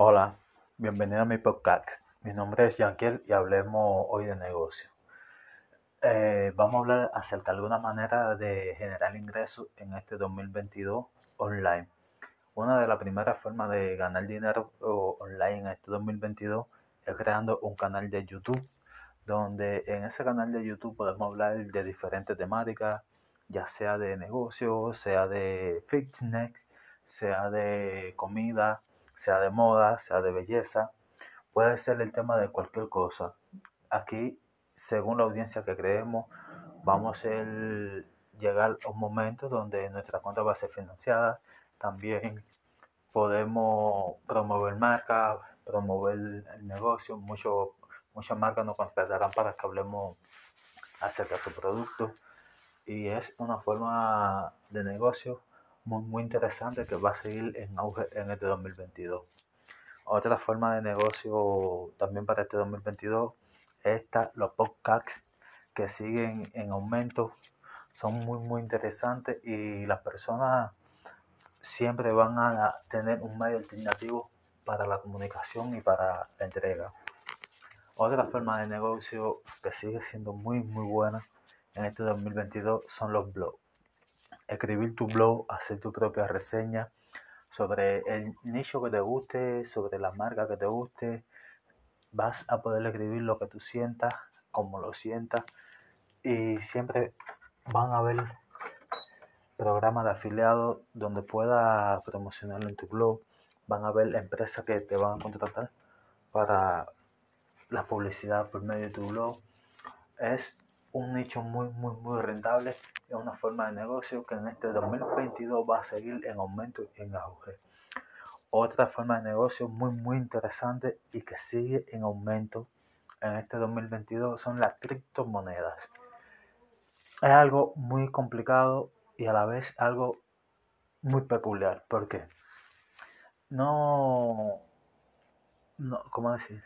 Hola, bienvenido a mi podcast. Mi nombre es Yanquiel y hablemos hoy de negocio. Eh, vamos a hablar acerca de alguna manera de generar ingresos en este 2022 online. Una de las primeras formas de ganar dinero online en este 2022 es creando un canal de YouTube, donde en ese canal de YouTube podemos hablar de diferentes temáticas, ya sea de negocio, sea de fitness, sea de comida, sea de moda, sea de belleza, puede ser el tema de cualquier cosa. Aquí, según la audiencia que creemos, vamos a llegar a un momento donde nuestra cuenta va a ser financiada. También podemos promover marcas, promover el negocio. Mucho, muchas marcas nos contratarán para que hablemos acerca de su producto. Y es una forma de negocio muy, muy interesante que va a seguir en auge en este 2022. Otra forma de negocio también para este 2022 es los podcasts que siguen en aumento. Son muy, muy interesantes y las personas siempre van a tener un medio alternativo para la comunicación y para la entrega. Otra forma de negocio que sigue siendo muy, muy buena en este 2022 son los blogs escribir tu blog, hacer tu propia reseña sobre el nicho que te guste, sobre la marca que te guste. Vas a poder escribir lo que tú sientas, como lo sientas. Y siempre van a haber programas de afiliados donde puedas promocionarlo en tu blog. Van a haber empresas que te van a contratar para la publicidad por medio de tu blog. Es un nicho muy, muy, muy rentable. Es una forma de negocio que en este 2022 va a seguir en aumento y en auge. Otra forma de negocio muy, muy interesante y que sigue en aumento en este 2022 son las criptomonedas. Es algo muy complicado y a la vez algo muy peculiar. porque No, no, ¿cómo decir?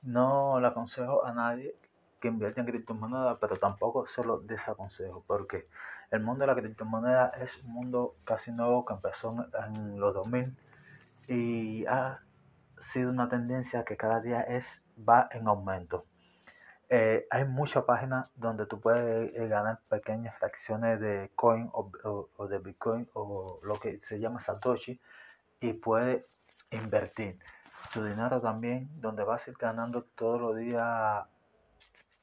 No le aconsejo a nadie que invierte en criptomonedas, pero tampoco se lo desaconsejo, porque el mundo de la criptomoneda es un mundo casi nuevo que empezó en, los 2000 y ha sido una tendencia que cada día es va en aumento. Eh, hay muchas páginas donde tú puedes eh, ganar pequeñas fracciones de coin o, o, de bitcoin o lo que se llama satoshi y puedes invertir tu dinero también donde vas a ir ganando todos los días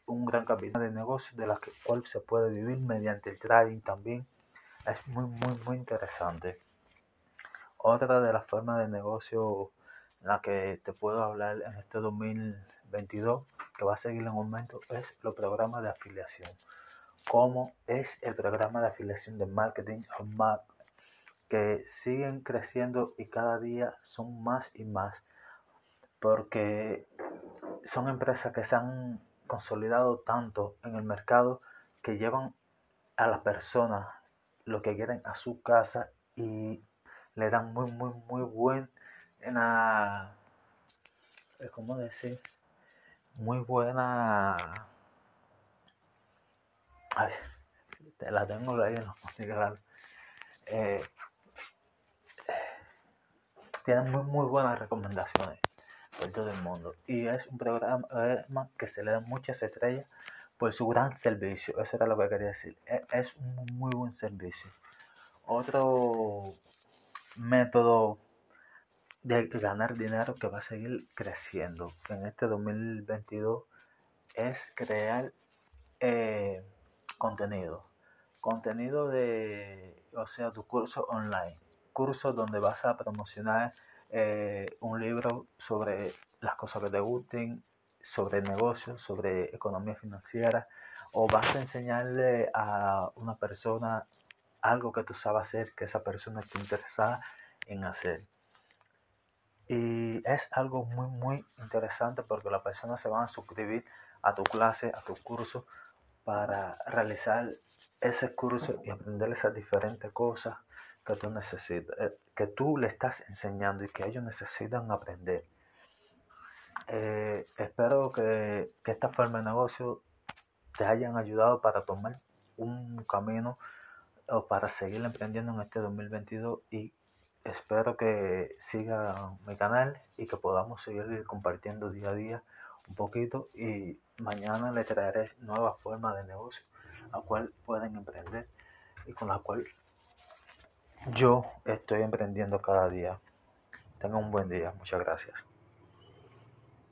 un gran capital de negocio de la cual se puede vivir mediante el trading también. Es muy, muy, muy interesante. Otra de las formas de negocio en la que te puedo hablar en este 2022, que va a seguir en aumento, es los programas de afiliación. Como es el programa de afiliación de marketing MAP, que siguen creciendo y cada día son más y más, porque son empresas que se han consolidado tanto en el mercado que llevan a las personas lo que quieren a su casa y le dan muy, muy, muy buena, ¿cómo decir? Muy buena, ay, la tengo ahí en los eh, tienen muy, muy buenas recomendaciones por todo el mundo. Y es un programa que se le da muchas estrellas por su gran servicio. Eso era lo que quería decir. E, es un muy buen servicio. Otro método de ganar dinero que va a seguir creciendo en este 2022 es crear eh, contenido. Contenido de, o sea, tu curso online. Cursos donde vas a promocionar eh, un libro sobre las cosas que te gusten, sobre negocios, sobre economía financiera, o vas a enseñarle a una persona algo que tú sabes hacer, que esa persona esté interesada en hacer. Y es algo muy, muy interesante porque las personas se van a suscribir a tu clase, a tu curso, para realizar ese curso y aprender esas diferentes cosas que tú necesitas, eh, que tú le estás enseñando y que ellos necesitan aprender. Eh, espero que, que esta forma de negocio te hayan ayudado para tomar un camino o para seguir emprendiendo en este 2022 y espero que siga mi canal y que podamos seguir compartiendo día a día un poquito y mañana le traeré nuevas formas de negocio a cual pueden emprender y con las cuales yo estoy emprendiendo cada día. Tengan un buen día. Muchas gracias.